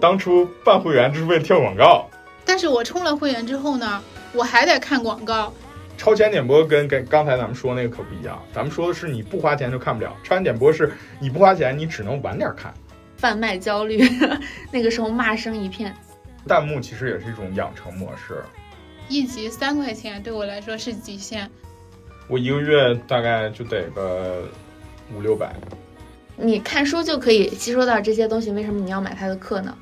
当初办会员就是为了跳广告，但是我充了会员之后呢，我还得看广告。超前点播跟跟刚才咱们说那个可不一样，咱们说的是你不花钱就看不了，超前点播是你不花钱，你只能晚点看。贩卖焦虑，那个时候骂声一片。弹幕其实也是一种养成模式，一集三块钱对我来说是极限。我一个月大概就得个五六百。你看书就可以吸收到这些东西，为什么你要买他的课呢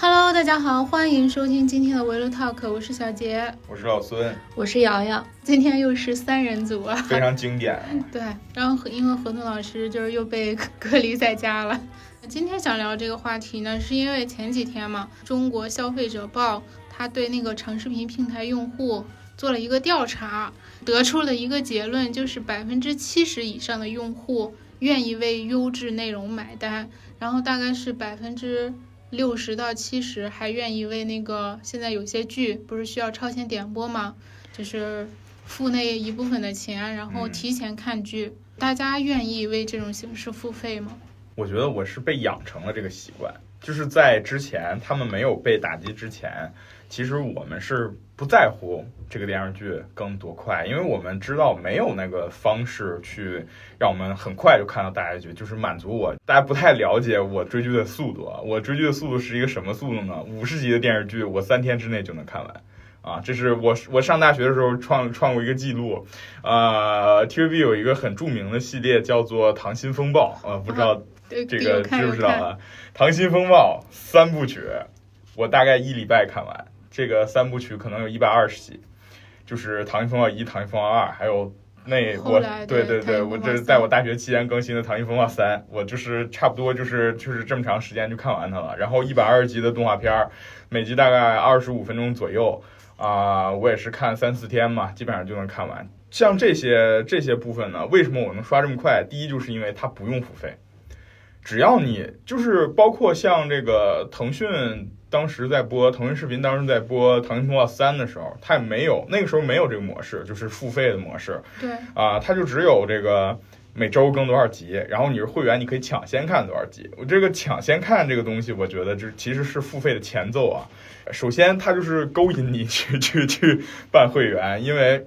？Hello，大家好，欢迎收听今天的围炉 Talk，我是小杰，我是老孙，我是瑶瑶，今天又是三人组啊，非常经典。对，然后因为何东老师就是又被隔离在家了。今天想聊这个话题呢，是因为前几天嘛，中国消费者报他对那个长视频平台用户做了一个调查，得出了一个结论，就是百分之七十以上的用户愿意为优质内容买单，然后大概是百分之六十到七十还愿意为那个现在有些剧不是需要超前点播吗？就是付那一部分的钱，然后提前看剧，大家愿意为这种形式付费吗？我觉得我是被养成了这个习惯，就是在之前他们没有被打击之前，其实我们是不在乎这个电视剧更多快，因为我们知道没有那个方式去让我们很快就看到大结局，就是满足我。大家不太了解我追剧的速度啊，我追剧的速度是一个什么速度呢？五十集的电视剧，我三天之内就能看完。啊，这是我我上大学的时候创创过一个记录，呃，TVB 有一个很著名的系列叫做《溏心风暴》，呃，不知道这个知不知道啊？《溏心风暴》三部曲，我大概一礼拜看完。这个三部曲可能有一百二十集，就是《唐一风暴一》《唐一风暴二》，还有那我对对对，我这是在我大学期间更新的《唐一风暴三》，我就是差不多就是就是这么长时间就看完它了。然后一百二十集的动画片，每集大概二十五分钟左右。啊，我也是看三四天嘛，基本上就能看完。像这些这些部分呢，为什么我能刷这么快？第一就是因为它不用付费，只要你就是包括像这个腾讯当时在播，腾讯视频当时在播《腾讯通话三》的时候，它也没有那个时候没有这个模式，就是付费的模式。对啊，它就只有这个每周更多少集，然后你是会员，你可以抢先看多少集。我这个抢先看这个东西，我觉得这其实是付费的前奏啊。首先，它就是勾引你去去去办会员，因为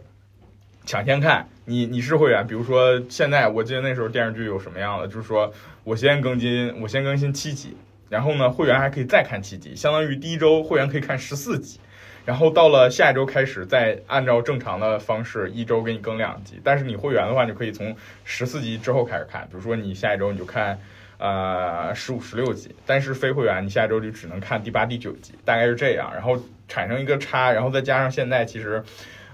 抢先看你你是会员。比如说，现在我记得那时候电视剧有什么样的，就是说我先更新，我先更新七集，然后呢，会员还可以再看七集，相当于第一周会员可以看十四集，然后到了下一周开始再按照正常的方式一周给你更两集。但是你会员的话，就可以从十四集之后开始看，比如说你下一周你就看。呃，十五、十六集，但是非会员你下一周就只能看第八、第九集，大概是这样，然后产生一个差，然后再加上现在其实，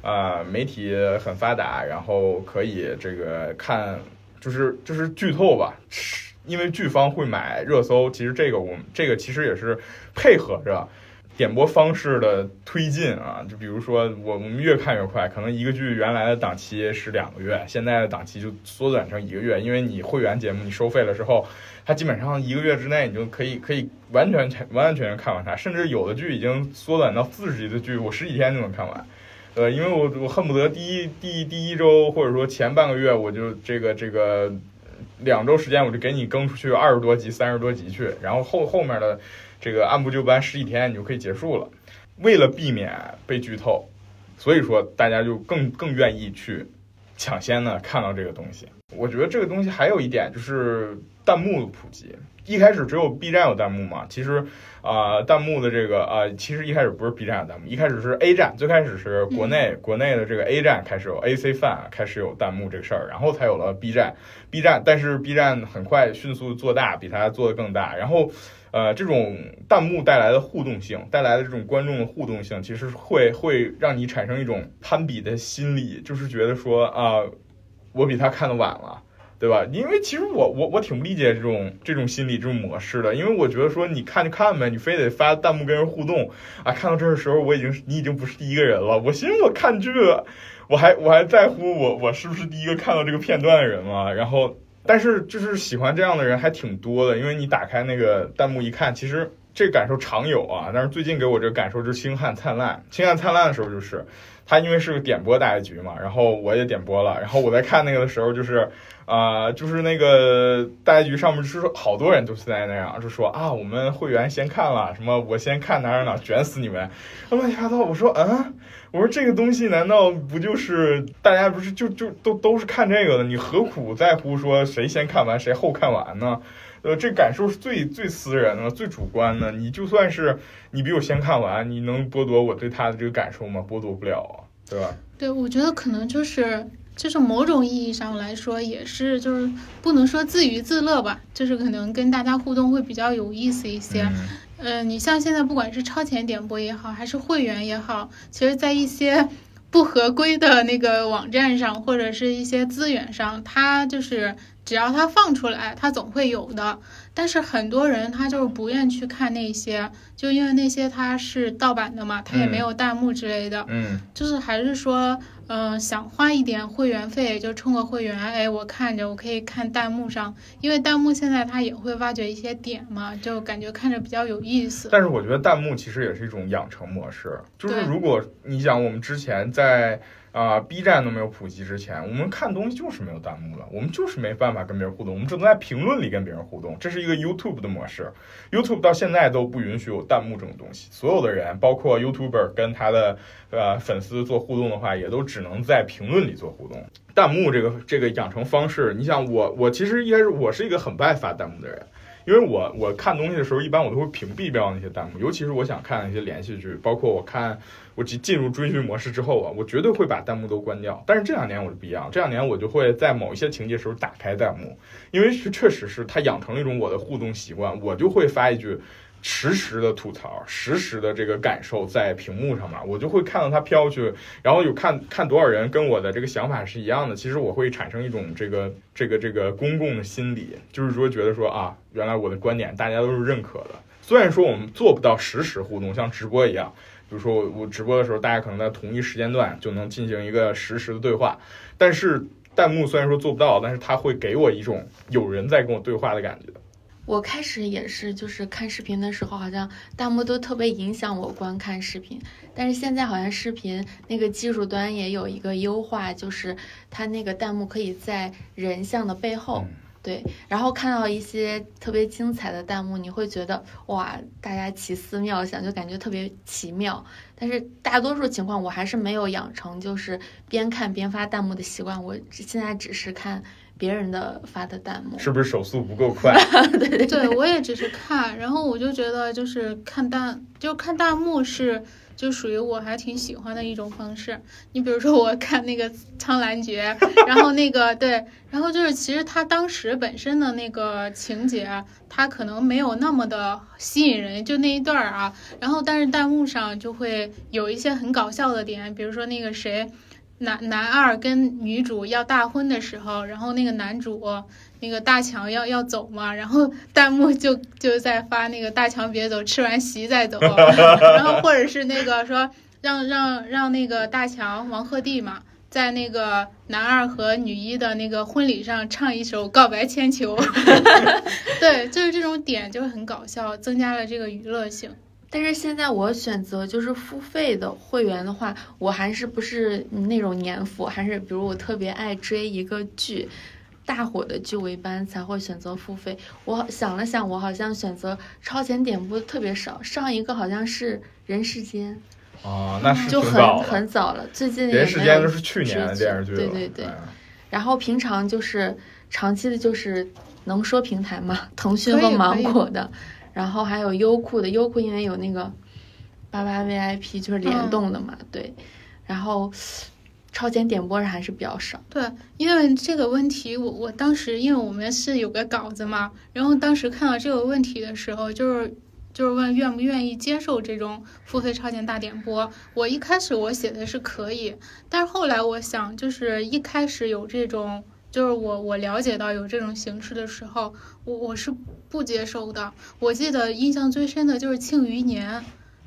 呃，媒体很发达，然后可以这个看，就是就是剧透吧，因为剧方会买热搜，其实这个我们这个其实也是配合着。点播方式的推进啊，就比如说我我们越看越快，可能一个剧原来的档期是两个月，现在的档期就缩短成一个月，因为你会员节目你收费了之后，它基本上一个月之内你就可以可以完全全完完全全看完它，甚至有的剧已经缩短到四十集的剧，我十几天就能看完，呃，因为我我恨不得第一第一第一周或者说前半个月我就这个这个两周时间我就给你更出去二十多集三十多集去，然后后后面的。这个按部就班，十几天你就可以结束了。为了避免被剧透，所以说大家就更更愿意去抢先的看到这个东西。我觉得这个东西还有一点就是弹幕的普及。一开始只有 B 站有弹幕嘛，其实啊，弹幕的这个啊，其实一开始不是 B 站的弹幕，一开始是 A 站，最开始是国内国内的这个 A 站开始有 AC Fan 开始有弹幕这个事儿，然后才有了 B 站。B 站，但是 B 站很快迅速做大，比它做的更大，然后。呃，这种弹幕带来的互动性，带来的这种观众的互动性，其实会会让你产生一种攀比的心理，就是觉得说啊，我比他看的晚了，对吧？因为其实我我我挺不理解这种这种心理这种模式的，因为我觉得说你看就看呗，你非得发弹幕跟人互动啊，看到这儿的时候我已经你已经不是第一个人了，我寻思我看剧，我还我还在乎我我是不是第一个看到这个片段的人吗？然后。但是就是喜欢这样的人还挺多的，因为你打开那个弹幕一看，其实这感受常有啊。但是最近给我这个感受就是《星汉灿烂》，《星汉灿烂》的时候就是他因为是个点播大结局嘛，然后我也点播了，然后我在看那个的时候，就是啊、就是那个大结局上面是好多人都是在那样，就说啊，我们会员先看了，什么我先看哪哪哪，卷死你们，乱七八糟。我说嗯，我说这个东西难道不就是大家不是就就都都是看这个的？你何苦在乎说谁先看完谁后看完呢？呃，这感受是最最私人的、最主观的。你就算是你比我先看完，你能剥夺我对他的这个感受吗？剥夺不了啊，对吧？对，我觉得可能就是就是某种意义上来说，也是就是不能说自娱自乐吧，就是可能跟大家互动会比较有意思一些。嗯呃，你像现在不管是超前点播也好，还是会员也好，其实，在一些不合规的那个网站上，或者是一些资源上，它就是只要它放出来，它总会有的。但是很多人他就是不愿去看那些，就因为那些它是盗版的嘛，它也没有弹幕之类的。嗯就是还是说，嗯、想花一点会员费，就充个会员，哎，我看着我可以看弹幕上，因为弹幕现在它也会挖掘一些点嘛，就感觉看着比较有意思。但是我觉得弹幕其实也是一种养成模式，就是如果你想我们之前在啊、B 站都没有普及之前，我们看东西就是没有弹幕了，我们就是没办法跟别人互动，我们只能在评论里跟别人互动，这是一个 YouTube 的模式。YouTube 到现在都不允许有弹幕这种东西，所有的人，包括 YouTuber 跟他的呃粉丝做互动的话，也都只能在评论里做互动。弹幕这个这个养成方式，你想我我其实一开始我是一个很不爱发弹幕的人。因为我我看东西的时候，一般我都会屏蔽掉那些弹幕，尤其是我想看一些连续剧，包括我看我进进入追剧模式之后啊，我绝对会把弹幕都关掉。但是这两年我就不一样，这两年我就会在某一些情节时候打开弹幕，因为是确实是它养成了一种我的互动习惯，我就会发一句。实时的吐槽，实时的这个感受在屏幕上面，我就会看到它飘去，然后有看看多少人跟我的这个想法是一样的，其实我会产生一种这个这个这个公共的心理，就是说觉得说啊，原来我的观点大家都是认可的。虽然说我们做不到实时互动，像直播一样，比如说我我直播的时候，大家可能在同一时间段就能进行一个实时的对话，但是弹幕虽然说做不到，但是它会给我一种有人在跟我对话的感觉。我开始也是，就是看视频的时候，好像弹幕都特别影响我观看视频。但是现在好像视频那个技术端也有一个优化，就是它那个弹幕可以在人像的背后，嗯对，然后看到一些特别精彩的弹幕，你会觉得哇，大家奇思妙想，就感觉特别奇妙。但是大多数情况，我还是没有养成就是边看边发弹幕的习惯。我现在只是看别人的发的弹幕。是不是手速不够 快？对对对我也只是看，然后我就觉得就是看弹，就看弹幕是就属于我还挺喜欢的一种方式。你比如说我看那个《苍兰诀》，然后那个对，然后就是其实他当时本身的那个情节，他可能没有那么的吸引人，就那一段儿啊。然后但是弹幕上就会有一些很搞笑的点，比如说那个谁。男男二跟女主要大婚的时候，然后那个男主那个大强要要走嘛，然后弹幕就就在发那个大强别走，吃完席再走，然后或者是那个说让让让那个大强王鹤棣嘛，在那个男二和女一的那个婚礼上唱一首《告白千秋》对，就是这种点就很搞笑，增加了这个娱乐性。但是现在我选择就是付费的会员的话，我还是不是那种年付，还是比如我特别爱追一个剧，大火的剧，我一般才会选择付费。我想了想，我好像选择超前点播特别少，上一个好像是《人世间啊，那是》，就很。很早了，最近也人世间都是去年的电视剧了。对对对哎然后平常就是长期的，就是能说平台嘛，腾讯和芒果的，然后还有优酷的，优酷因为有那个八八 VIP 就是联嗯动的嘛，对，然后超前点播人还是比较少。对，因为这个问题，我我当时因为我们是有个稿子嘛，然后当时看到这个问题的时候，就是就是问愿不愿意接受这种付费超前大点播。我一开始我写的是可以，但是后来我想，就是一开始有这种，就是我我了解到有这种形式的时候，我我是不接受的。我记得印象最深的就是《庆余年》，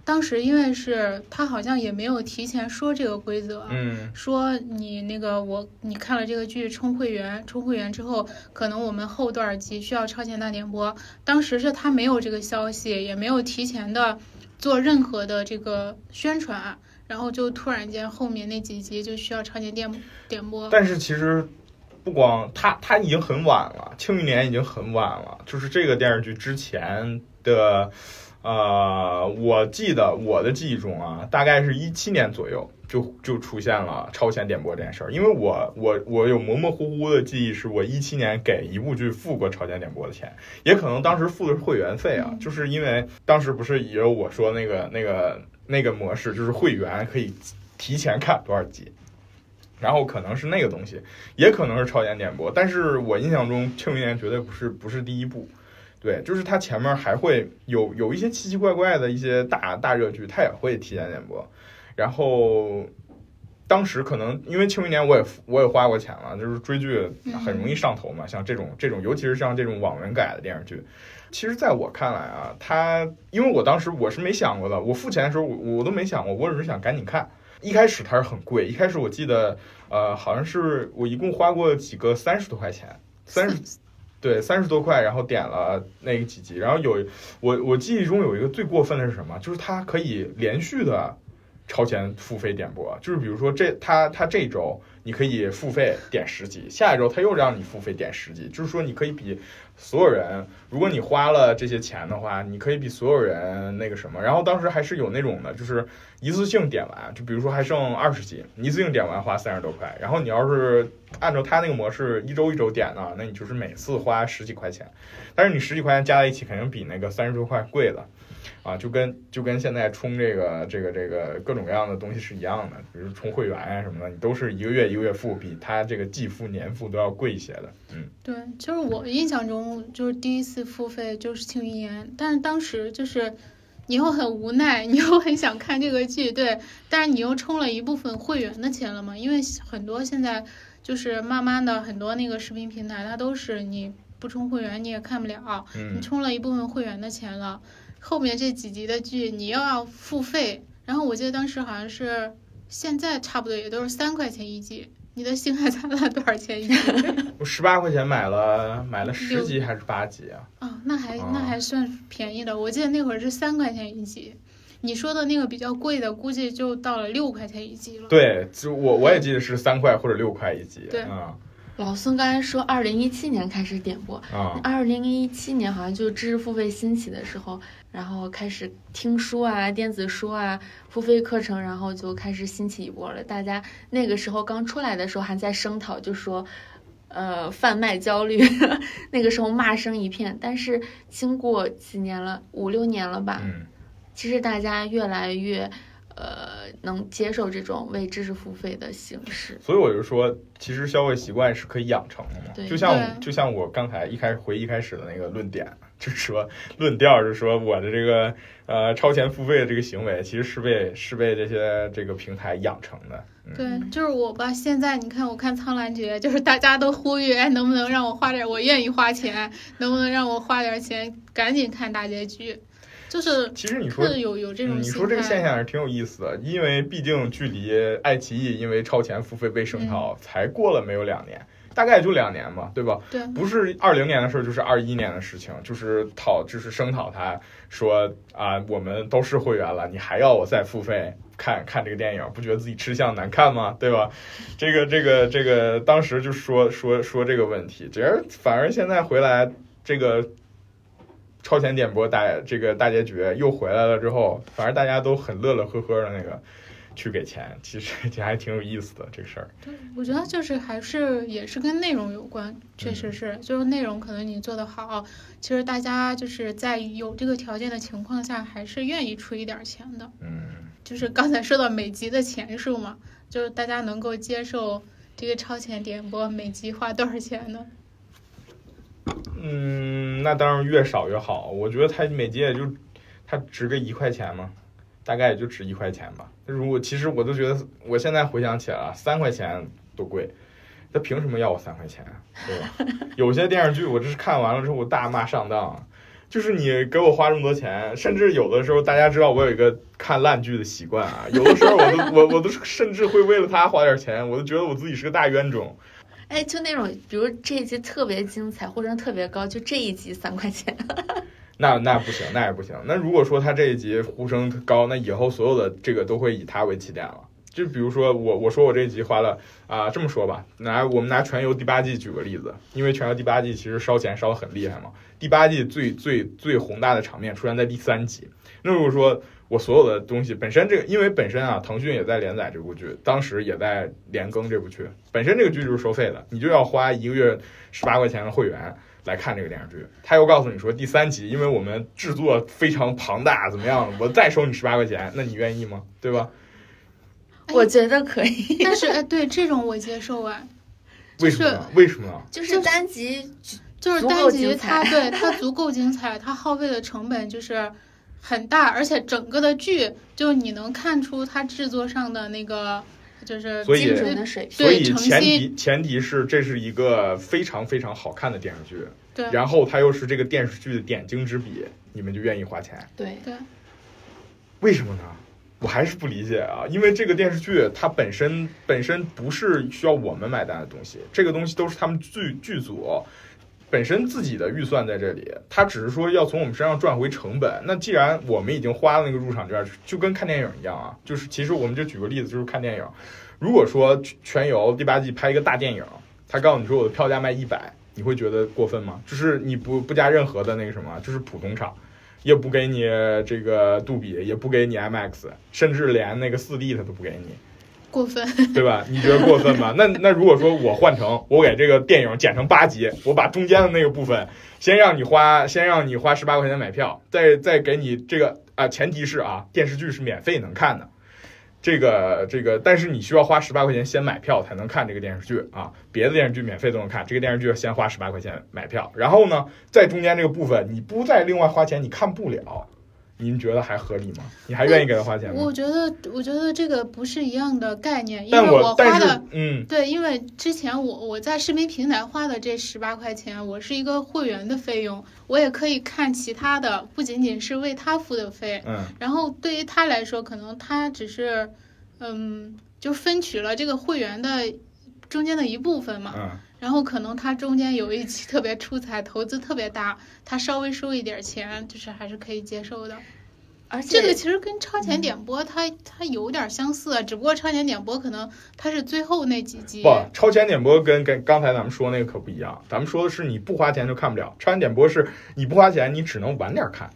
当时因为是他好像也没有提前说这个规则，嗯，说你那个我你看了这个剧充会员，充会员之后，可能我们后段集需要超前大点播。当时是他没有这个消息，也没有提前的做任何的这个宣传。然后就突然间后面那几集就需要超前点点播。但是其实不光他他已经很晚了，《庆余年》已经很晚了。就是这个电视剧之前的，呃，我记得我的记忆中啊，大概是一七年左右就就出现了超前点播这件事儿。因为我我我有模模糊糊的记忆，是我一七年给一部剧付过超前点播的钱，也可能当时付的是会员费啊，就是因为当时不是也有我说那个那个那个模式，就是会员可以提前看多少集。然后可能是那个东西，也可能是超前点播，但是我印象中《庆余年》绝对不是不是第一部，对，就是它前面还会有有一些奇奇怪怪的一些大大热剧，它也会提前点播。然后当时可能因为《庆余年》，我也我也花过钱了，就是追剧很容易上头嘛，像这种这种，尤其是像这种网文改的电视剧，其实在我看来啊，它因为我当时我是没想过的，我付钱的时候我我都没想过，我只是想赶紧看。一开始它是很贵，一开始我记得，呃，好像是我一共花过几个三十多块钱，三十，对，三十多块，然后点了那个几集，然后有我我记忆中有一个最过分的是什么？就是它可以连续的超前付费点播，就是比如说这它它这周你可以付费点十集，下一周它又让你付费点十集，就是说你可以比。所有人，如果你花了这些钱的话，你可以比所有人那个什么。然后当时还是有那种的，就是一次性点完，就比如说还剩二十集，一次性点完花三十多块。然后你要是按照他那个模式一周一周点呢，那你就是每次花十几块钱。但是你十几块钱加在一起，肯定比那个三十多块贵了。啊，就跟就跟现在充这个这个这个各种各样的东西是一样的，比如充会员啊什么的，你都是一个月一个月付，比他这个季付年付都要贵一些的。嗯，对，就是我印象中就是第一次付费就是《庆余年》，但是当时就是你又很无奈，你又很想看这个剧，对，但是你又充了一部分会员的钱了嘛？因为很多现在就是慢慢的很多那个视频平台，它都是你不充会员你也看不了，你充了一部分会员的钱了。后面这几集的剧你又要付费，然后我记得当时好像是现在差不多也都是三块钱一集。你的星海灿烂多少钱一集？我十八块钱买了买了十集还是八集啊？啊，那还那还算便宜的。我记得那会儿是三块钱一集，你说的那个比较贵的，估计就到了六块钱一集了。对，就我我也记得是三块或者六块一集。对啊。老孙刚才说，二零一七年开始点播啊，二零一七年好像就知识付费兴起的时候，然后开始听书啊、电子书啊、付费课程，然后就开始兴起一波了。大家那个时候刚出来的时候还在声讨，就说，呃，贩卖焦虑，那个时候骂声一片。但是经过几年了，五六年了吧，其实大家越来越。呃，能接受这种为知识付费的形式，所以我就说，其实消费习惯是可以养成的嘛。就像就像我刚才一开始回一开始的那个论点，就是说论调是说我的这个呃超前付费的这个行为，其实是被是被这些这个平台养成的。对，就是我吧。现在你看，我看《苍兰诀》，就是大家都呼吁，哎，能不能让我花点？我愿意花钱，能不能让我花点钱，赶紧看大结局？就是，其实你说有有这种，你说这个现象是挺有意思的，因为毕竟距离爱奇艺因为超前付费被声讨才过了没有两年，大概也就两年嘛，对吧？对，不是二零年的事儿，就是二一年的事情，就是讨就是声讨他说啊，我们都是会员了，你还要我再付费看看这个电影，不觉得自己吃相难看吗？对吧？这个这个这个当时就说说说这个问题，只是反而现在回来这个。超前点播大这个大结局又回来了之后，反正大家都很乐乐呵呵的那个去给钱，其实这还挺有意思的这个事儿。对，我觉得就是还是也是跟内容有关，确实是，就是内容可能你做的好，其实大家就是在有这个条件的情况下，还是愿意出一点钱的。嗯，就是刚才说到每集的钱数嘛，就是大家能够接受这个超前点播每集花多少钱呢？嗯，那当然越少越好。我觉得它每集也就它值个一块钱嘛，大概也就值一块钱吧。如果其实我都觉得，我现在回想起来了，三块钱多贵，他凭什么要我三块钱？对吧？有些电视剧我这是看完了之后我大骂上当，就是你给我花这么多钱，甚至有的时候大家知道我有一个看烂剧的习惯啊，有的时候我都 我我都甚至会为了他花点钱，我都觉得我自己是个大冤种。哎，就那种，比如这一集特别精彩，或者特别高，就这一集三块钱。那那不行，那也不行。那如果说他这一集呼声高，那以后所有的这个都会以他为起点了。就比如说我，我说我这一集花了啊、这么说吧，拿我们拿《全游》第八季举个例子，因为《全游》第八季其实烧钱烧的很厉害嘛。第八季最最最宏大的场面出现在第三集。那如果说我所有的东西本身这个，因为本身啊，腾讯也在连载这部剧，当时也在连更这部剧，本身这个剧就是收费的，你就要花一个月十八块钱的会员。来看这个电视剧，他又告诉你说第三集，因为我们制作非常庞大，怎么样？我再收你十八块钱，那你愿意吗？对吧？我觉得可以，但是哎，对这种我接受啊，为什么呢？为什么呢？就是单集就是单集它对它足够精彩，它耗费的成本就是很大，而且整个的剧就你能看出它制作上的那个就是所以精准的水平。所以前提前提是这是一个非常非常好看的电视剧，对然后它又是这个电视剧的点睛之笔，你们就愿意花钱，对，对为什么呢？我还是不理解啊，因为这个电视剧它本身本身不是需要我们买单的东西，这个东西都是他们剧剧组本身自己的预算在这里，他只是说要从我们身上赚回成本。那既然我们已经花了那个入场券，就跟看电影一样啊，就是其实我们就举个例子，就是看电影。如果说《全游》第八季拍一个大电影，他告诉你说我的票价卖一百，你会觉得过分吗？就是你不不加任何的那个什么，就是普通场。也不给你这个杜比，也不给你 MX，甚至连那个四 D 它都不给你，过分。对吧？你觉得过分吗？那那如果说我换成我给这个电影剪成八集，我把中间的那个部分先让你花，先让你花十八块钱买票，再再给你这个啊、前提是啊，电视剧是免费能看的。这个这个，但是你需要花十八块钱先买票才能看这个电视剧啊，别的电视剧免费都能看，这个电视剧要先花十八块钱买票，然后呢，在中间这个部分你不再另外花钱，你看不了，您觉得还合理吗？你还愿意给他花钱吗？我觉得，我觉得这个不是一样的概念，因为我花的嗯，对，因为之前我我在视频平台花的这十八块钱，我是一个会员的费用，我也可以看其他的，不仅仅是为他付的费。嗯，然后对于他来说，可能他只是，嗯，就分取了这个会员的中间的一部分嘛。嗯，然后可能他中间有一期特别出彩，投资特别大，他稍微收一点钱，就是还是可以接受的。而且这个其实跟超前点播它它有点相似，啊只不过超前点播可能它是最后那几集。不，超前点播跟跟刚才咱们说那个可不一样，咱们说的是你不花钱就看不了，超前点播是你不花钱，你只能晚点看，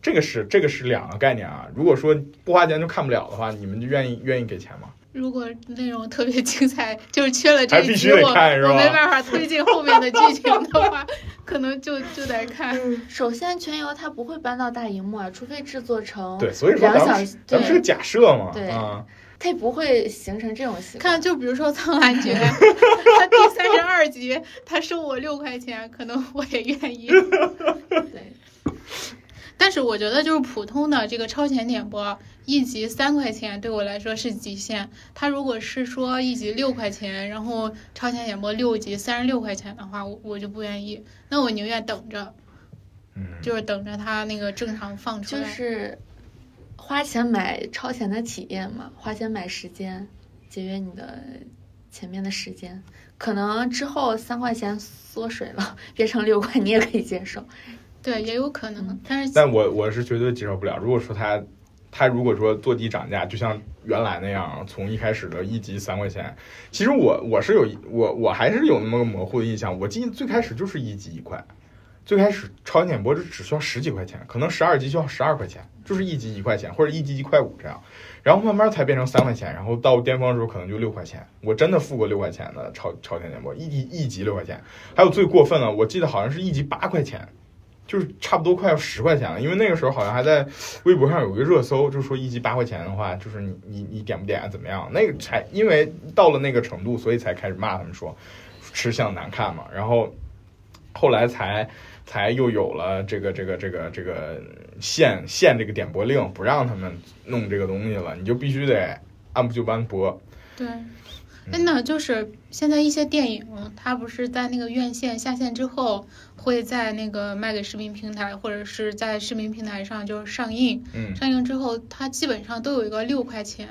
这个是这个是两个概念啊。如果说不花钱就看不了的话，你们就愿意愿意给钱吗？如果内容特别精彩，就是缺了这必须一集，我得看是吧我没办法推进后面的剧情的话，可能就就得看。首先，全游它不会搬到大荧幕啊，除非制作成对，所以说两咱们小时，对，咱们是个假设嘛，对啊，它也不会形成这种习惯。看，就比如说《苍兰诀》，它第三十二集，他收我六块钱，可能我也愿意。对，但是我觉得就是普通的这个超前点播，一集三块钱对我来说是极限。他如果是说一集六块钱，然后超前点播六集三十六块钱的话，我我就不愿意。那我宁愿等着，嗯，就是等着他那个正常放出就。是花钱买超前的体验嘛，花钱买时间，节约你的前面的时间。可能之后三块钱缩水了，变成六块，你也可以接受。对，也有可能。但是但我我是绝对接受不了。如果说他他如果说坐地涨价，就像原来那样，从一开始的一级三块钱，其实我我是有我我还是有那么个模糊的印象。我记得最开始就是一级一块，最开始超前点播只只需要十几块钱，可能十二级就要十二块钱，就是一级一块钱或者一级一块五这样，然后慢慢才变成三块钱，然后到巅峰的时候可能就六块钱。我真的付过六块钱的超超前点播，一级一级六块钱，还有最过分的，我记得好像是一级八块钱。就是差不多快要十块钱了，因为那个时候好像还在微博上有一个热搜，就说一集八块钱的话，就是你你你点不点怎么样？那个才因为到了那个程度，所以才开始骂他们说吃相难看嘛。然后后来才才又有了这个这个这个这个限限这个点播令，不让他们弄这个东西了，你就必须得按部就班播。对，真的就是现在一些电影，它不是在那个院线下线之后，会在那个卖给视频平台，或者是在视频平台上就是上映。嗯上映之后，它基本上都有一个六块钱，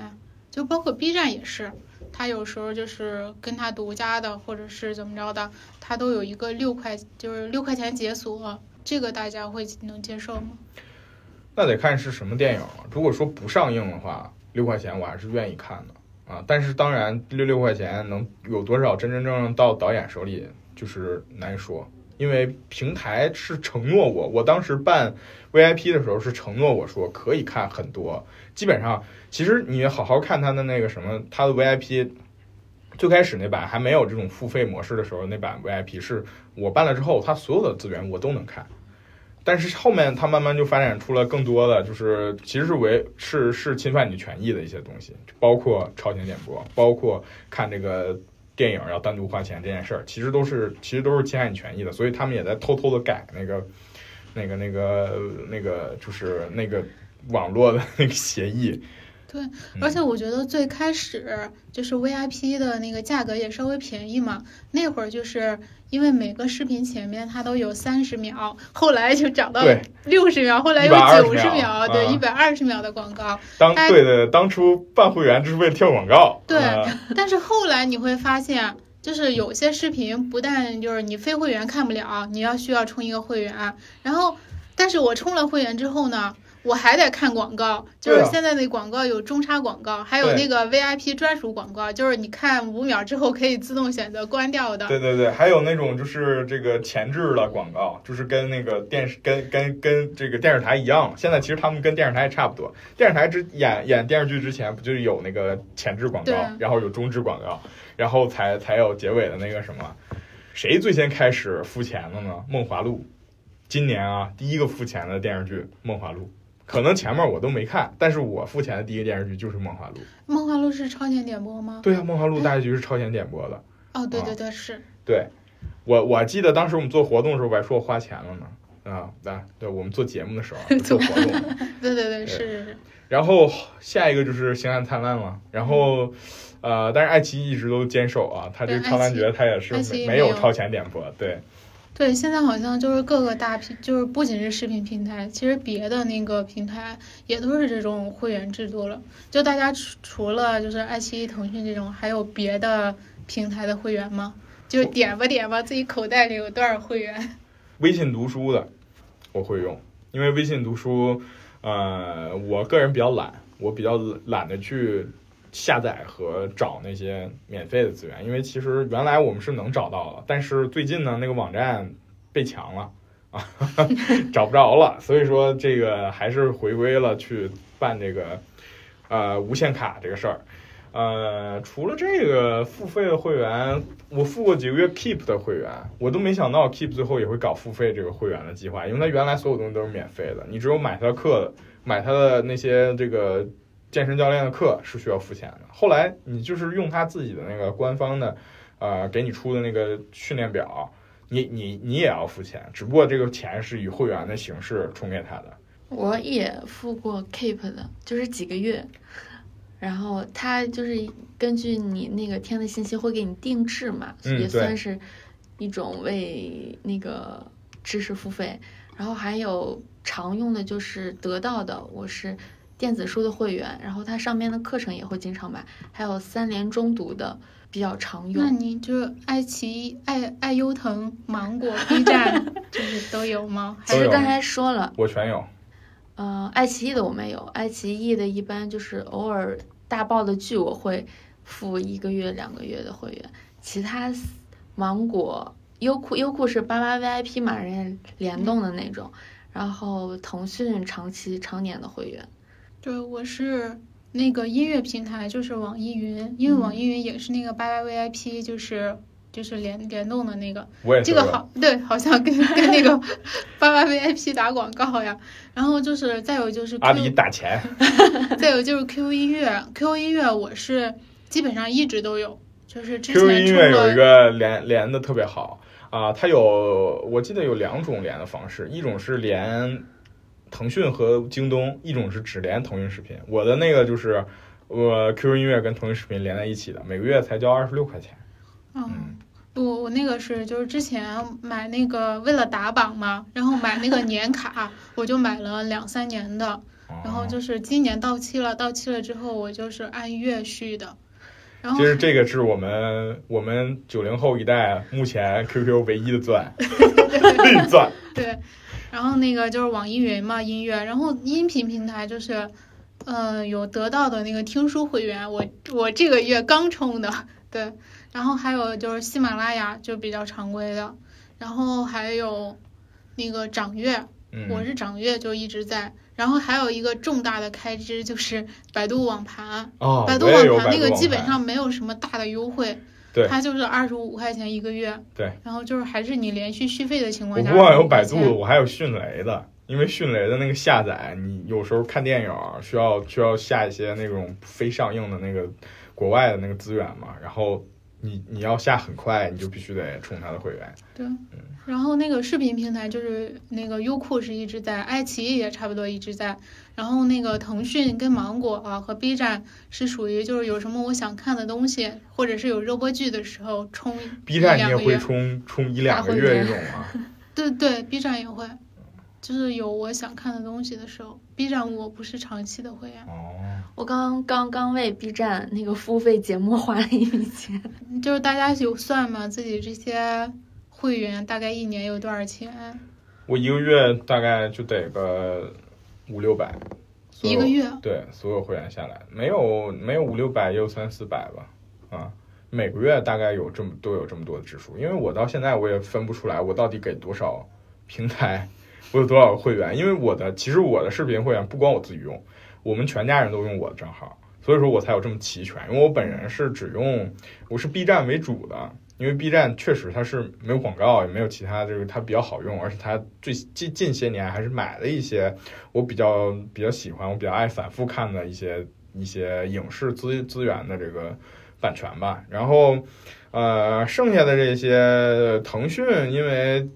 就包括 B 站也是，它有时候就是跟它独家的，或者是怎么着的，它都有一个六块，就是六块钱解锁。这个大家会能接受吗？那得看是什么电影了。如果说不上映的话，六块钱我还是愿意看的啊。但是当然，六六块钱能有多少真真正正到导演手里，就是难说。因为平台是承诺我，我当时办 VIP 的时候是承诺我说可以看很多。基本上，其实你好好看他的那个什么，他的 VIP 最开始那版还没有这种付费模式的时候，那版 VIP 是我办了之后，他所有的资源我都能看。但是后面它慢慢就发展出了更多的，就是其实是为是是侵犯你权益的一些东西，包括超前点播，包括看这个电影要单独花钱这件事儿，其实都是其实都是侵害你权益的，所以他们也在偷偷的改那个那个那个那个就是那个网络的那个协议。对，而且我觉得最开始就是 VIP 的那个价格也稍微便宜嘛，那会儿就是因为每个视频前面它都有三十秒，后来就涨到对六十秒，后来有120九十秒对，啊一百二十秒的广告。当哎对的，当初办会员就是为了跳广告。对呃但是后来你会发现，就是有些视频不但就是你非会员看不了，你要需要充一个会员，然后，但是我充了会员之后呢，我还得看广告，就是现在那广告有中插广告，还有那个 VIP 专属广告，就是你看五秒之后可以自动选择关掉的。对对对，还有那种就是这个前置的广告，就是跟那个电视跟跟跟这个电视台一样。现在其实他们跟电视台也差不多。电视台之演演电视剧之前不就是有那个前置广告，然后有中置广告，然后才才有结尾的那个什么。谁最先开始付钱的呢？《梦华录》，今年啊第一个付钱的电视剧《梦华录》，可能前面我都没看，但是我付钱的第一个电视剧就是《梦华录》。梦华录是超前点播吗？对啊，《梦华录》大结局是超前点播的。哦，对啊对对，是。对，我我记得当时我们做活动的时候，我还说我花钱了呢。啊，对对，我们做节目的时候 做活动，对对对，是是是。然后下一个就是《星汉灿烂》了，然后，呃，但是爱奇艺一直都坚守啊，他这个对《苍兰诀》爱奇艺它也是没有超前点播，对，对，现在好像就是各个大平，就是不仅是视频平台，其实别的那个平台也都是这种会员制度了。就大家除除了就是爱奇艺、腾讯这种，还有别的平台的会员吗？就点吧点吧，自己口袋里有多少会员？微信读书的我会用，因为微信读书，呃，我个人比较懒，我比较懒得去下载和找那些免费的资源，因为其实原来我们是能找到的，但是最近呢，那个网站被抢了啊，找不着了，所以说这个还是回归了去办这个呃无限卡这个事儿。呃，除了这个付费的会员，我付过几个月 Keep 的会员，我都没想到 Keep 最后也会搞付费这个会员的计划，因为它原来所有东西都是免费的，你只有买它的课，买它的那些这个健身教练的课是需要付钱的。后来你就是用他自己的那个官方的，呃，给你出的那个训练表，你你你也要付钱，只不过这个钱是以会员的形式充给他的。我也付过 Keep 的，就是几个月，然后他就是根据你那个填的信息会给你定制嘛，嗯也算是一种为那个知识付费。然后还有常用的就是得到的，我是电子书的会员，然后它上面的课程也会经常买，还有三联中读的比较常用那用。你就是爱奇艺、爱爱优腾、芒果、B 站，就是都有吗？还是刚才说了，我全有，呃，爱奇艺的我没有，爱奇艺的一般就是偶尔大爆的剧我会付一个月、两个月的会员，其他芒果、优酷，优酷是八八 VIP 嘛，人家联动的那种，然后腾讯长期常年的会员。对，我是那个音乐平台，就是网易云，因为网易云也是那个八八 VIP，就是就是联联动的那个。我也这个好，对，好像跟跟那个八八 VIP 打广告呀。然后就是 再有就是 Q，阿里打钱，再有就是 QQ 音乐，QQ 音乐我是基本上一直都有，就是之 QQ 音乐有一个连连的特别好啊，它有我记得有两种连的方式，一种是连腾讯和京东，一种是只连腾讯视频。我的那个就是我 QQ 音乐跟腾讯视频连在一起的，每个月才交二十六块钱。嗯，我我那个是就是之前买那个为了打榜嘛，然后买那个年卡，我就买了两三年的，然后哦就是今年到期了，到期了之后我就是按月续的，然后其实这个是我们我们九零后一代目前 QQ 唯一的钻，必钻。对，然后那个就是网易云嘛，音乐，然后音频平台就是，呃，有得到的那个听书会员，我我这个月刚充的，对，然后还有就是喜马拉雅就比较常规的，然后还有那个掌阅，嗯，我是掌阅就一直在，然后还有一个重大的开支就是百度网盘，哦，百度网盘那个基本上没有什么大的优惠，对它就是二十五块钱一个月，对，然后就是还是你连续续费的情况下，不光有百度的，我还有迅雷的。因为迅雷的那个下载，你有时候看电影需要需要下一些那种非上映的那个国外的那个资源嘛，然后你你要下很快，你就必须得充它的会员。对，然后那个视频平台就是那个优酷是一直在，爱奇艺也差不多一直在，然后那个腾讯跟芒果啊和 B 站是属于就是有什么我想看的东西，或者是有热播剧的时候充 B 站你也会一两个月。充充一两个月这种吗？对对，B 站也会，就是有我想看的东西的时候，B 站我不是长期的会员，哦，我刚刚刚为 B 站那个付费节目花了一笔钱，就是大家有算吗？自己这些会员大概一年有多少钱？我一个月大概就得个五六百，一个月对所有会员下来，没有没有五六百，也有三四百吧，啊，每个月大概有这么都有这么多的支出，因为我到现在我也分不出来我到底给多少平台，我有多少个会员，因为我的其实我的视频会员不光我自己用，我们全家人都用我的账号，所以说我才有这么齐全，因为我本人是只用我是 B 站为主的。因为 B 站确实它是没有广告，也没有其他，就是它比较好用，而且它最近近些年还是买了一些我比较比较喜欢，我比较爱反复看的一些一些影视资资源的这个版权吧。然后，呃，剩下的这些腾讯，因为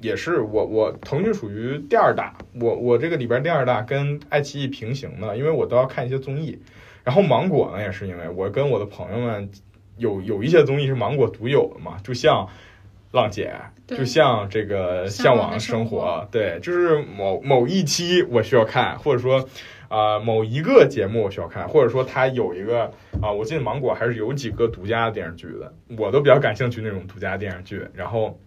也是我我腾讯属于第二大，我我这个里边第二大跟爱奇艺平行的，因为我都要看一些综艺。然后芒果呢，也是因为我跟我的朋友们有有一些综艺是芒果独有的嘛，就像浪姐，就像这个向往的生活对，就是某某一期我需要看，或者说啊、某一个节目我需要看，或者说它有一个啊、我记得芒果还是有几个独家的电视剧的，我都比较感兴趣那种独家电视剧，然后。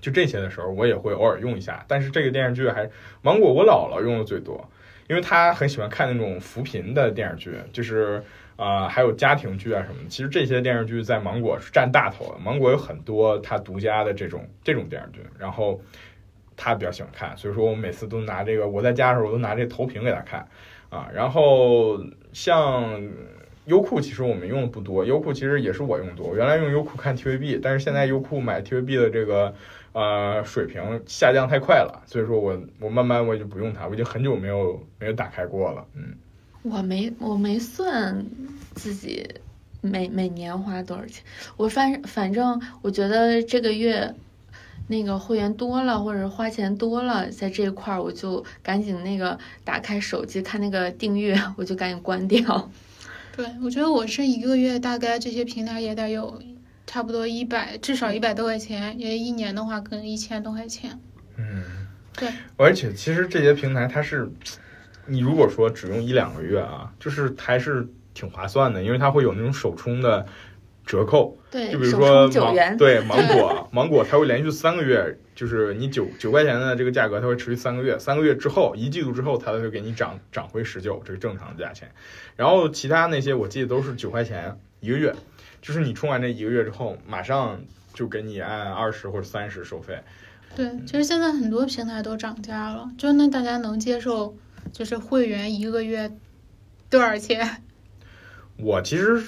就这些的时候，我也会偶尔用一下，但是这个电视剧还芒果我姥姥用的最多，因为他很喜欢看那种扶贫的电视剧，就是啊、呃还有家庭剧啊什么的。其实这些电视剧在芒果是占大头的，芒果有很多他独家的这种这种电视剧，然后他比较喜欢看，所以说我每次都拿这个，我在家的时候我都拿这投屏给他看啊。然后像优酷，其实我们用的不多，优酷其实也是我用多。原来用优酷看 TVB，但是现在优酷买 TVB 的这个呃水平下降太快了，所以说我我慢慢我就不用它，我已经很久没有没有打开过了，嗯。我没我没算自己每每年花多少钱，我反反正我觉得这个月那个会员多了，或者花钱多了，在这一块儿我就赶紧那个打开手机看那个订阅，我就赶紧关掉。对，我觉得我是一个月大概这些平台也得有差不多一百，至少一百多块钱，也一年的话可能一千多块钱。嗯，对，而且其实这些平台它是，你如果说只用一两个月啊，就是还是挺划算的，因为它会有那种首充的折扣，对，就比如说对 芒果，芒果它会连续三个月，就是你九九块钱的这个价格，它会持续三个月，三个月之后一季度之后，它会给你涨涨回十九，这是正常的价钱。然后其他那些我记得都是九块钱一个月，就是你充完这一个月之后，马上就给你按二十或者三十收费。对，其实现在很多平台都涨价了，就那大家能接受，就是会员一个月多少钱？我其实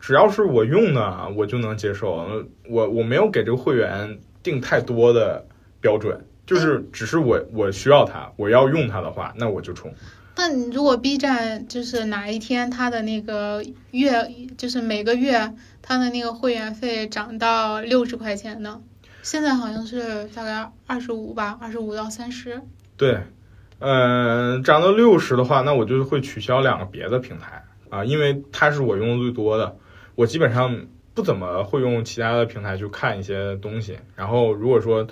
只要是我用的，我就能接受。我我没有给这个会员定太多的标准，就是只是我我需要它，我要用它的话，那我就充。那你如果 B 站就是哪一天它的那个月，就是每个月它的那个会员费涨到六十块钱呢？现在好像是大概二十五吧，二十五到三十。对，嗯、涨到六十的话，那我就会取消两个别的平台啊，因为它是我用的最多的，我基本上不怎么会用其他的平台去看一些东西。然后如果说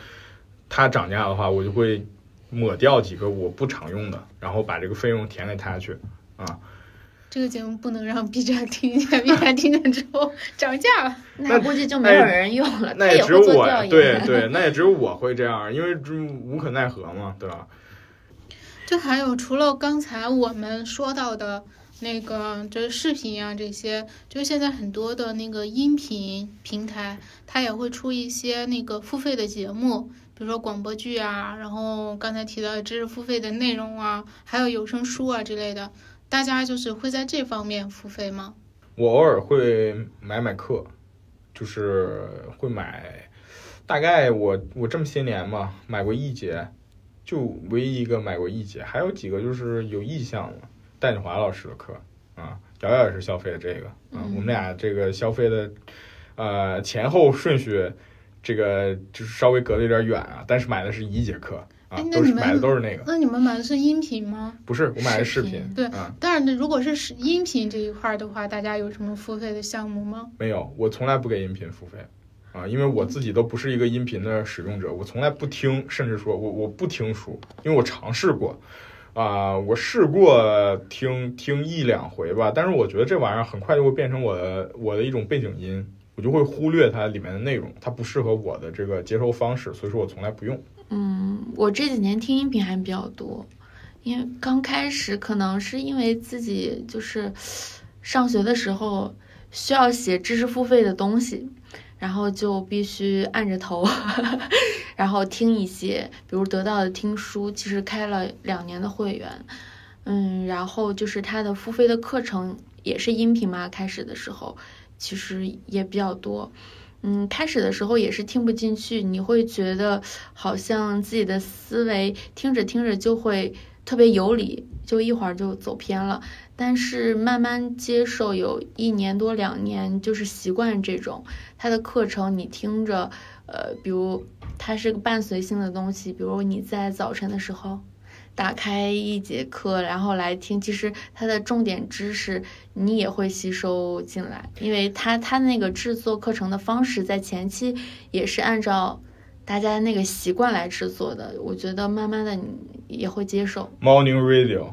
它涨价的话，我就会抹掉几个我不常用的，然后把这个费用填给他去啊。这个节目不能让 B 站听见，B 站听见之后涨价了。那估计就没有人用了。那也只有我，对对，那也只有我会这样，因为这无可奈何嘛，对吧？就还有除了刚才我们说到的那个，就是视频啊这些，就现在很多的那个音频平台，它也会出一些那个付费的节目，比如说广播剧啊，然后刚才提到的知识付费的内容啊，还有有声书啊之类的。大家就是会在这方面付费吗？我偶尔会买买课，就是会买，大概我我这么些年嘛，买过一节，就唯一一个买过一节，还有几个就是有意向了，戴锦华老师的课啊，瑶瑶也是消费的这个啊，我们俩这个消费的，呃前后顺序，这个就是稍微隔得有点远啊，但是买的是一节课。哎，那你们买的都是那个？那你们买的是音频吗？不是，我买的视频。对，但是如果是是音频这一块的话，大家有什么付费的项目吗？没有，我从来不给音频付费，啊，因为我自己都不是一个音频的使用者，我从来不听，甚至说我我不听书，因为我尝试过，啊，我试过听听一两回吧，但是我觉得这玩意儿很快就会变成我的我的一种背景音，我就会忽略它里面的内容，它不适合我的这个接收方式，所以说我从来不用。嗯，我这几年听音频还比较多，因为刚开始可能是因为自己就是上学的时候需要写知识付费的东西，然后就必须按着头，然后听一些，比如得到的听书，其实开了两年的会员，嗯，然后就是他的付费的课程也是音频嘛，开始的时候其实也比较多。嗯，开始的时候也是听不进去，你会觉得好像自己的思维听着听着就会特别有理，就一会儿就走偏了。但是慢慢接受，有一年多两年，就是习惯这种他的课程，你听着，呃，比如它是个伴随性的东西，比如你在早晨的时候。打开一节课，然后来听，其实它的重点知识你也会吸收进来，因为它它那个制作课程的方式在前期也是按照大家那个习惯来制作的，我觉得慢慢的你也会接受。Morning Radio，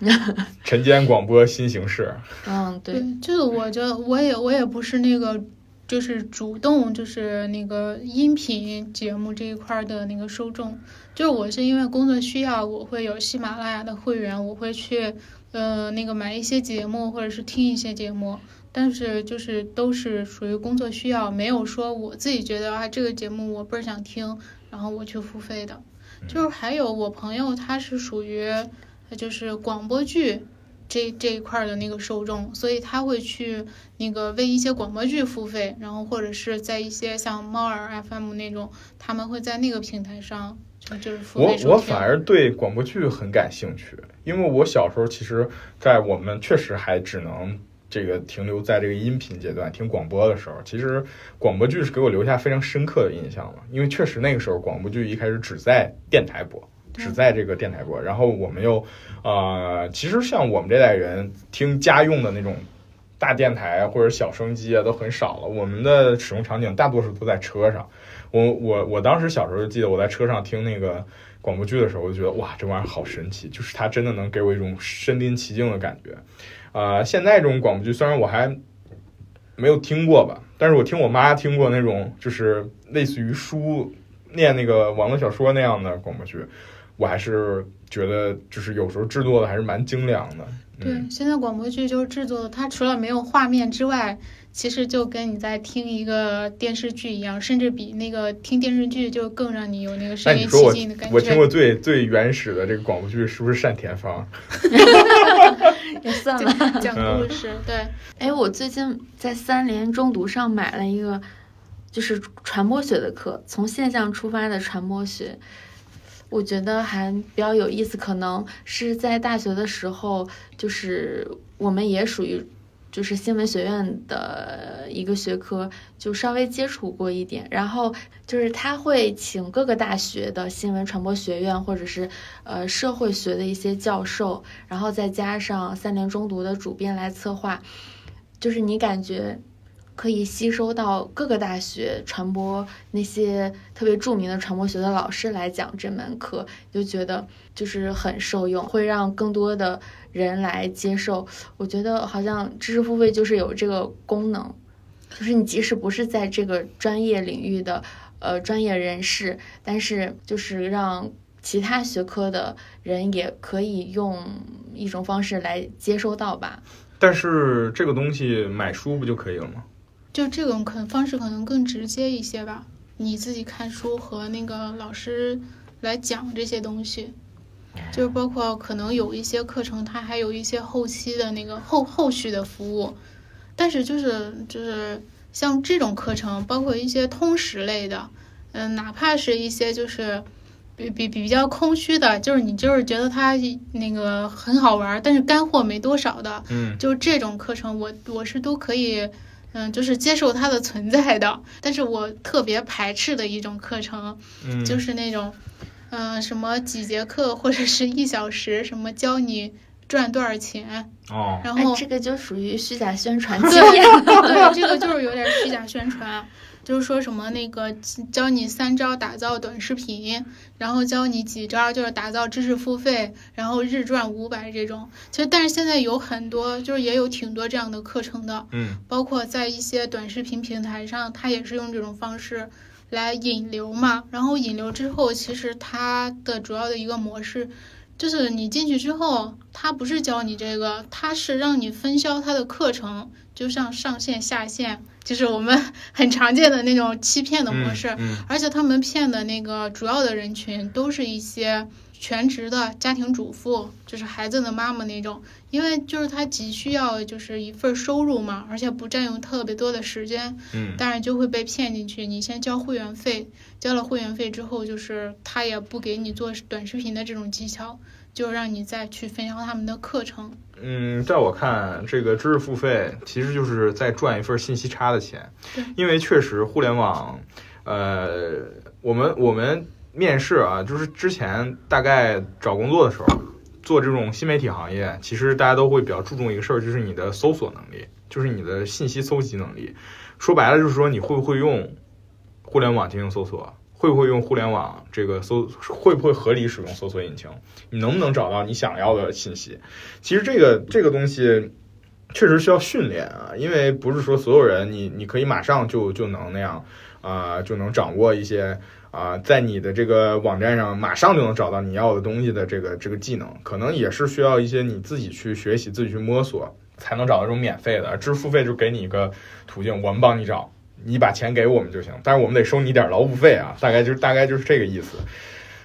晨间广播新形式。嗯，对，就是我觉得我也我也不是那个，就是主动就是那个音频节目这一块的那个受众。就是我是因为工作需要，我会有喜马拉雅的会员，我会去，呃，那个买一些节目或者是听一些节目，但是就是都是属于工作需要，没有说我自己觉得啊这个节目我倍儿想听，然后我去付费的。就是还有我朋友他是属于，就是广播剧这这一块的那个受众，所以他会去那个为一些广播剧付费，然后或者是在一些像猫耳 FM 那种，他们会在那个平台上。我我反而对广播剧很感兴趣，因为我小时候其实，在我们确实还只能这个停留在这个音频阶段听广播的时候，其实广播剧是给我留下非常深刻的印象了，因为确实那个时候广播剧一开始只在电台播，只在这个电台播，然后我们又呃，其实像我们这代人听家用的那种大电台或者小声机啊都很少了，我们的使用场景大多数都在车上。我我我当时小时候就记得我在车上听那个广播剧的时候，我就觉得哇，这玩意儿好神奇，就是它真的能给我一种身临其境的感觉。呃，现在这种广播剧虽然我还没有听过吧，但是我听我妈听过那种就是类似于书念那个网络小说那样的广播剧，我还是觉得就是有时候制作的还是蛮精良的。对，现在广播剧就是制作的，它除了没有画面之外。其实就跟你在听一个电视剧一样，甚至比那个听电视剧就更让你有那个身临其境的感觉。我听过最最原始的这个广播剧，是不是单田芳？也算了，讲故事。对，哎，我最近在三联中读上买了一个，就是传播学的课，从现象出发的传播学，我觉得还比较有意思。可能是在大学的时候，就是我们也属于。就是新闻学院的一个学科，就稍微接触过一点。然后就是他会请各个大学的新闻传播学院或者是呃社会学的一些教授，然后再加上三联中读的主编来策划。就是你感觉可以吸收到各个大学传播那些特别著名的传播学的老师来讲这门课，就觉得就是很受用，会让更多的人来接受。我觉得好像知识付费就是有这个功能，就是你即使不是在这个专业领域的呃专业人士，但是就是让其他学科的人也可以用一种方式来接收到吧。但是这个东西买书不就可以了吗？就这种可能方式可能更直接一些吧，你自己看书和那个老师来讲这些东西，就是包括可能有一些课程，它还有一些后期的那个后后续的服务，但是就是就是像这种课程，包括一些通识类的，嗯，哪怕是一些就是比比比较空虚的，就是你就是觉得它那个很好玩，但是干货没多少的，嗯，就这种课程我我是都可以。嗯，就是接受它的存在的，但是我特别排斥的一种课程，嗯，就是那种，嗯，什么几节课或者是一小时，什么教你赚多少钱，哦，然后哎这个就属于虚假宣传。对，这个就是有点虚假宣传，就是说什么那个教你三招打造短视频，然后教你几招就是打造知识付费，然后日赚五百这种。其实，但是现在有很多，就是也有挺多这样的课程的，嗯，包括在一些短视频平台上，它也是用这种方式来引流嘛。然后引流之后，其实它的主要的一个模式。就是你进去之后，它不是教你这个，它是让你分销它的课程，就像上线下线，就是我们 很常见的那种欺骗的模式。嗯而且他们骗的那个主要的人群都是一些全职的家庭主妇，就是孩子的妈妈那种，因为就是他急需要就是一份收入嘛，而且不占用特别多的时间，嗯但是就会被骗进去。你先交会员费，交了会员费之后，就是他也不给你做短视频的这种技巧，就让你再去分销他们的课程。嗯，在我看，这个知识付费其实就是在赚一份信息差的钱对，因为确实互联网，呃，我们我们面试啊，就是之前大概找工作的时候，做这种新媒体行业，其实大家都会比较注重一个事儿，就是你的搜索能力，就是你的信息搜集能力。说白了就是说，你会不会用互联网进行搜索？会不会用互联网这个搜？会不会合理使用搜索引擎？你能不能找到你想要的信息？其实这个这个东西确实需要训练啊，因为不是说所有人你你可以马上就就能那样啊、就能掌握一些啊、在你的这个网站上马上就能找到你要的东西的这个这个技能，可能也是需要一些你自己去学习、自己去摸索，才能找到这种免费的。支付费就给你一个途径，我们帮你找。你把钱给我们就行，但是我们得收你点劳务费啊，大概就是大概就是这个意思。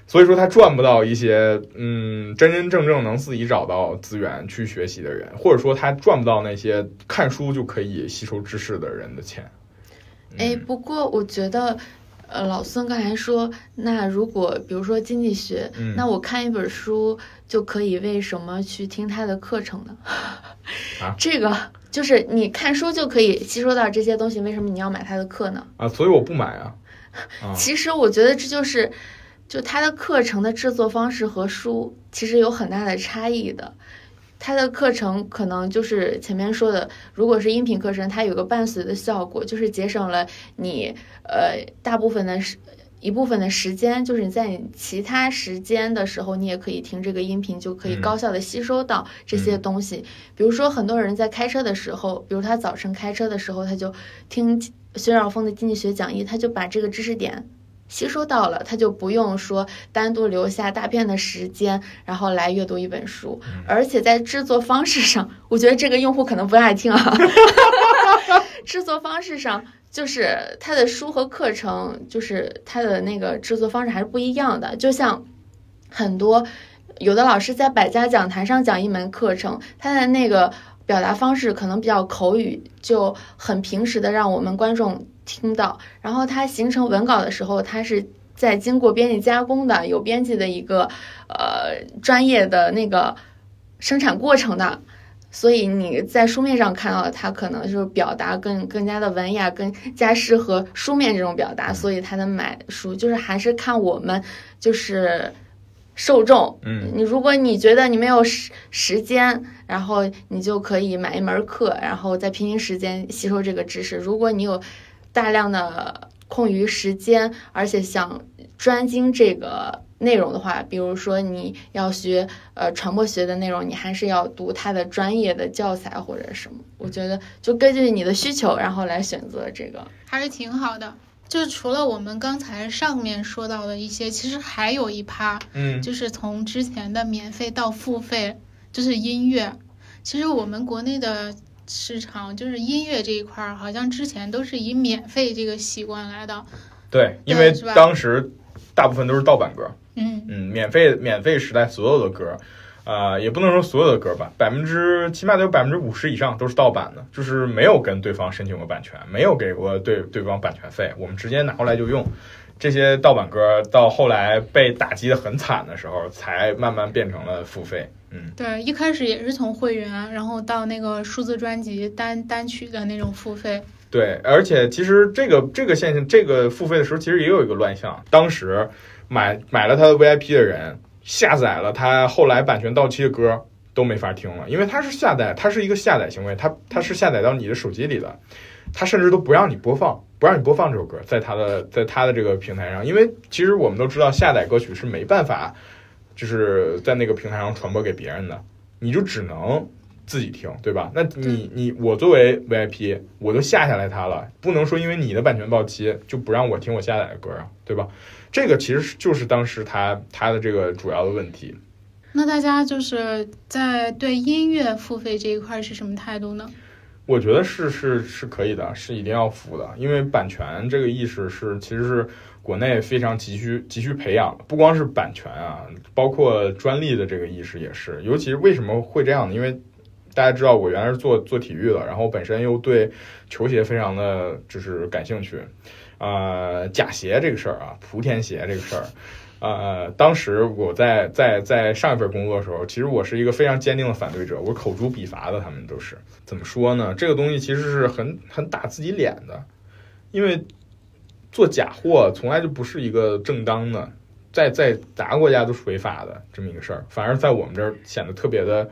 所以说他赚不到一些嗯真真正正能自己找到资源去学习的人，或者说他赚不到那些看书就可以吸收知识的人的钱。哎，不过我觉得，呃，老孙刚才说，那如果比如说经济学，嗯那我看一本书就可以，为什么去听他的课程呢？啊 这个就是你看书就可以吸收到这些东西，为什么你要买他的课呢？啊，所以我不买啊。啊，其实我觉得这就是，就他的课程的制作方式和书其实有很大的差异的。他的课程可能就是前面说的，如果是音频课程，它有个伴随的效果，就是节省了你呃大部分的时一部分的时间，就是你在你其他时间的时候，你也可以听这个音频，就可以嗯高效的吸收到这些嗯东西。比如说，很多人在开车的时候，比如他早晨开车的时候，他就听薛兆丰的经济学讲义，他就把这个知识点吸收到了，他就不用说单独留下大片的时间，然后来阅读一本书。而且在制作方式上，我觉得这个用户可能不爱听啊。制作方式上，就是他的书和课程，就是他的那个制作方式还是不一样的。就像很多有的老师在百家讲坛上讲一门课程，他的那个表达方式可能比较口语，就很平时的让我们观众听到。然后他形成文稿的时候，他是在经过编辑加工的，有编辑的一个呃专业的那个生产过程的。所以你在书面上看到的，它可能就是表达更更加的文雅，更加适合书面这种表达，所以他能买书就是还是看我们就是受众。嗯你如果你觉得你没有时时间，然后你就可以买一门课，然后在平行时间吸收这个知识。如果你有大量的空余时间，而且想专精这个内容的话，比如说你要学呃传播学的内容，你还是要读它的专业的教材或者什么。我觉得就根据你的需求，然后来选择这个。还是挺好的。就是除了我们刚才上面说到的一些，其实还有一趴，嗯就是从之前的免费到付费，就是音乐。其实我们国内的市场，就是音乐这一块儿，好像之前都是以免费这个习惯来的。对，因为当时大部分都是盗版歌，嗯，嗯，免费免费时代所有的歌，啊、也不能说所有的歌吧，百分之起码得有百分之五十以上都是盗版的，就是没有跟对方申请过版权，没有给过对对方版权费，我们直接拿过来就用。这些盗版歌到后来被打击的很惨的时候，才慢慢变成了付费。嗯，对，一开始也是从会员，然后到那个数字专辑单单曲的那种付费。对，而且其实这个这个现象，这个付费的时候，其实也有一个乱象。当时买买了他的 VIP 的人，下载了他后来版权到期的歌都没法听了，因为它是下载，它是一个下载行为，它它是下载到你的手机里的，它甚至都不让你播放，不让你播放这首歌，在它的在它的这个平台上，因为其实我们都知道，下载歌曲是没办法就是在那个平台上传播给别人的，你就只能自己听，对吧？那你你我作为 VIP，我都下下来它了，不能说因为你的版权到期就不让我听我下载的歌啊，对吧？这个其实是就是当时他他的这个主要的问题。那大家就是在对音乐付费这一块是什么态度呢？我觉得是是是可以的，是一定要付的，因为版权这个意识是其实是国内非常急需急需培养的，不光是版权啊，包括专利的这个意识也是。尤其是为什么会这样呢？因为大家知道我原来是做做体育的，然后本身又对球鞋非常的就是感兴趣，呃，假鞋这个事儿啊，莆田鞋这个事儿。呃，当时我在在在上一份工作的时候，其实我是一个非常坚定的反对者，我口诛笔伐的，他们都是怎么说呢？这个东西其实是很很打自己脸的，因为做假货从来就不是一个正当的，在在哪个国家都是违法的这么一个事儿，反而在我们这儿显得特别的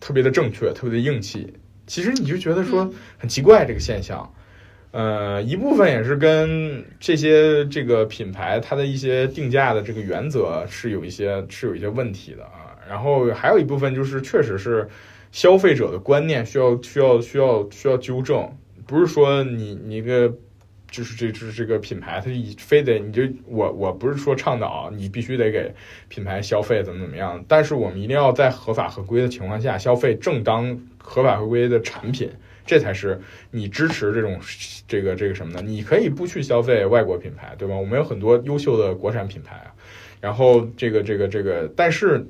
特别的正确，特别的硬气。其实你就觉得说很奇怪这个现象，呃，一部分也是跟这些这个品牌它的一些定价的这个原则是有一些是有一些问题的啊。然后还有一部分就是确实是消费者的观念需要需要需要需要纠正，不是说你你个就是这就是这个品牌，它以非得你就我我不是说倡导你必须得给品牌消费怎么怎么样，但是我们一定要在合法合规的情况下消费正当合法合规的产品，这才是你支持这种这个这个什么呢？你可以不去消费外国品牌，对吧？我们有很多优秀的国产品牌啊，然后这个这个这个，但是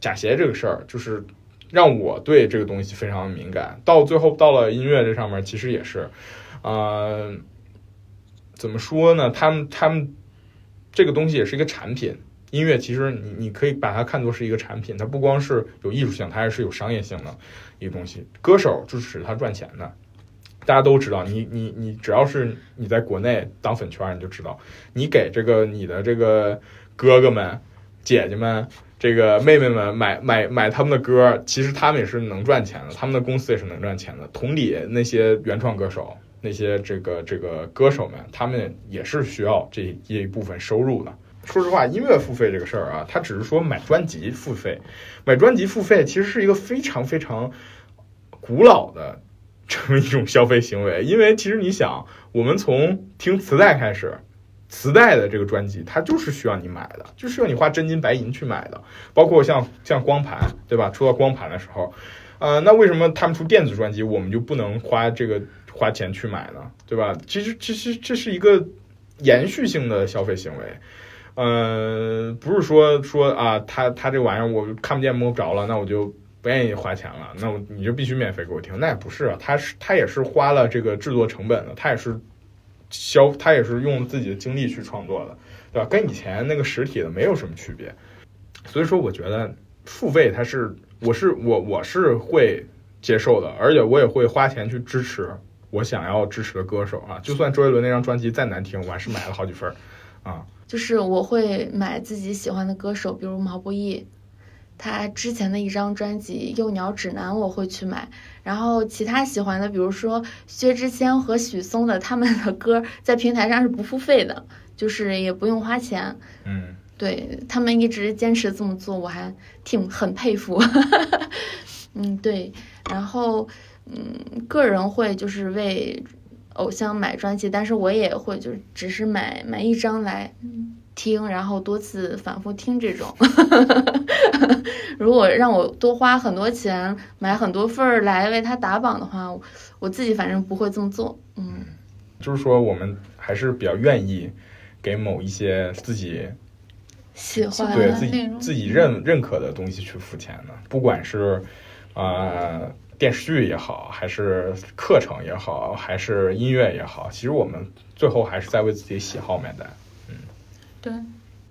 假鞋这个事儿就是。让我对这个东西非常敏感，到最后到了音乐这上面，其实也是，呃，怎么说呢？他们他们这个东西也是一个产品，音乐其实你你可以把它看作是一个产品，它不光是有艺术性，它还是有商业性的一个东西。歌手就是使它赚钱的，大家都知道。你你你只要是你在国内当粉圈，你就知道，你给这个你的这个哥哥们、姐姐们。这个妹妹们买买买他们的歌，其实他们也是能赚钱的，他们的公司也是能赚钱的。同理，那些原创歌手，那些这个这个歌手们，他们也是需要这一部分收入的。说实话，音乐付费这个事儿啊，它只是说买专辑付费，买专辑付费其实是一个非常非常古老的这么一种消费行为。因为其实你想，我们从听磁带开始。磁带的这个专辑，它就是需要你买的，就需要你花真金白银去买的。包括像像光盘，对吧？出到光盘的时候，呃，那为什么他们出电子专辑，我们就不能花这个花钱去买呢？对吧？其实其实这是一个延续性的消费行为，呃，不是说说啊，他他这玩意儿我看不见摸不着了，那我就不愿意花钱了，那我你就必须免费给我听，那也不是啊，他是他也是花了这个制作成本的，他也是。消他也是用自己的精力去创作的，对吧？跟以前那个实体的没有什么区别。所以说，我觉得付费它是，我是我我是会接受的，而且我也会花钱去支持我想要支持的歌手啊。就算周杰伦那张专辑再难听，我还是买了好几份儿啊。就是我会买自己喜欢的歌手，比如毛不易，他之前的一张专辑《幼鸟指南》我会去买。然后其他喜欢的，比如说薛之谦和许嵩的，他们的歌在平台上是不付费的，就是也不用花钱。嗯，对他们一直坚持这么做，我还挺很佩服。嗯，对。然后，嗯，个人会就是为偶像买专辑，但是我也会就是只是买买一张来听，然后多次反复听这种。如果让我多花很多钱买很多份儿来为他打榜的话，我自己反正不会这么做。嗯，就是说我们还是比较愿意给某一些自己喜欢对自己自己认认可的东西去付钱的，不管是啊电视剧也好，还是课程也好，还是音乐也好，其实我们最后还是在为自己喜好买单。嗯，对。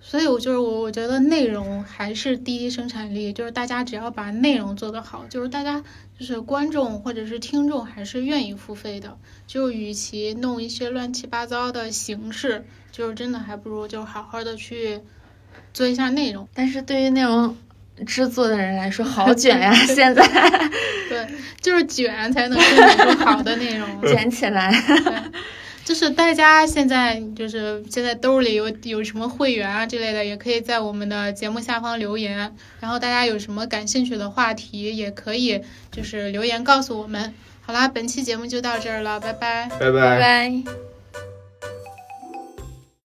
所以，我就是我，我觉得内容还是第一生产力。就是大家只要把内容做得好，就是大家就是观众或者是听众还是愿意付费的。就与其弄一些乱七八糟的形式，就是真的还不如就好好的去做一下内容。但是对于内容制作的人来说，好 卷呀！现在 对，就是卷才能生产出好的内容，卷起来。就是大家现在就是现在兜里有有什么会员啊之类的，也可以在我们的节目下方留言。然后大家有什么感兴趣的话题，也可以就是留言告诉我们。好啦，本期节目就到这儿了，拜拜，拜拜拜。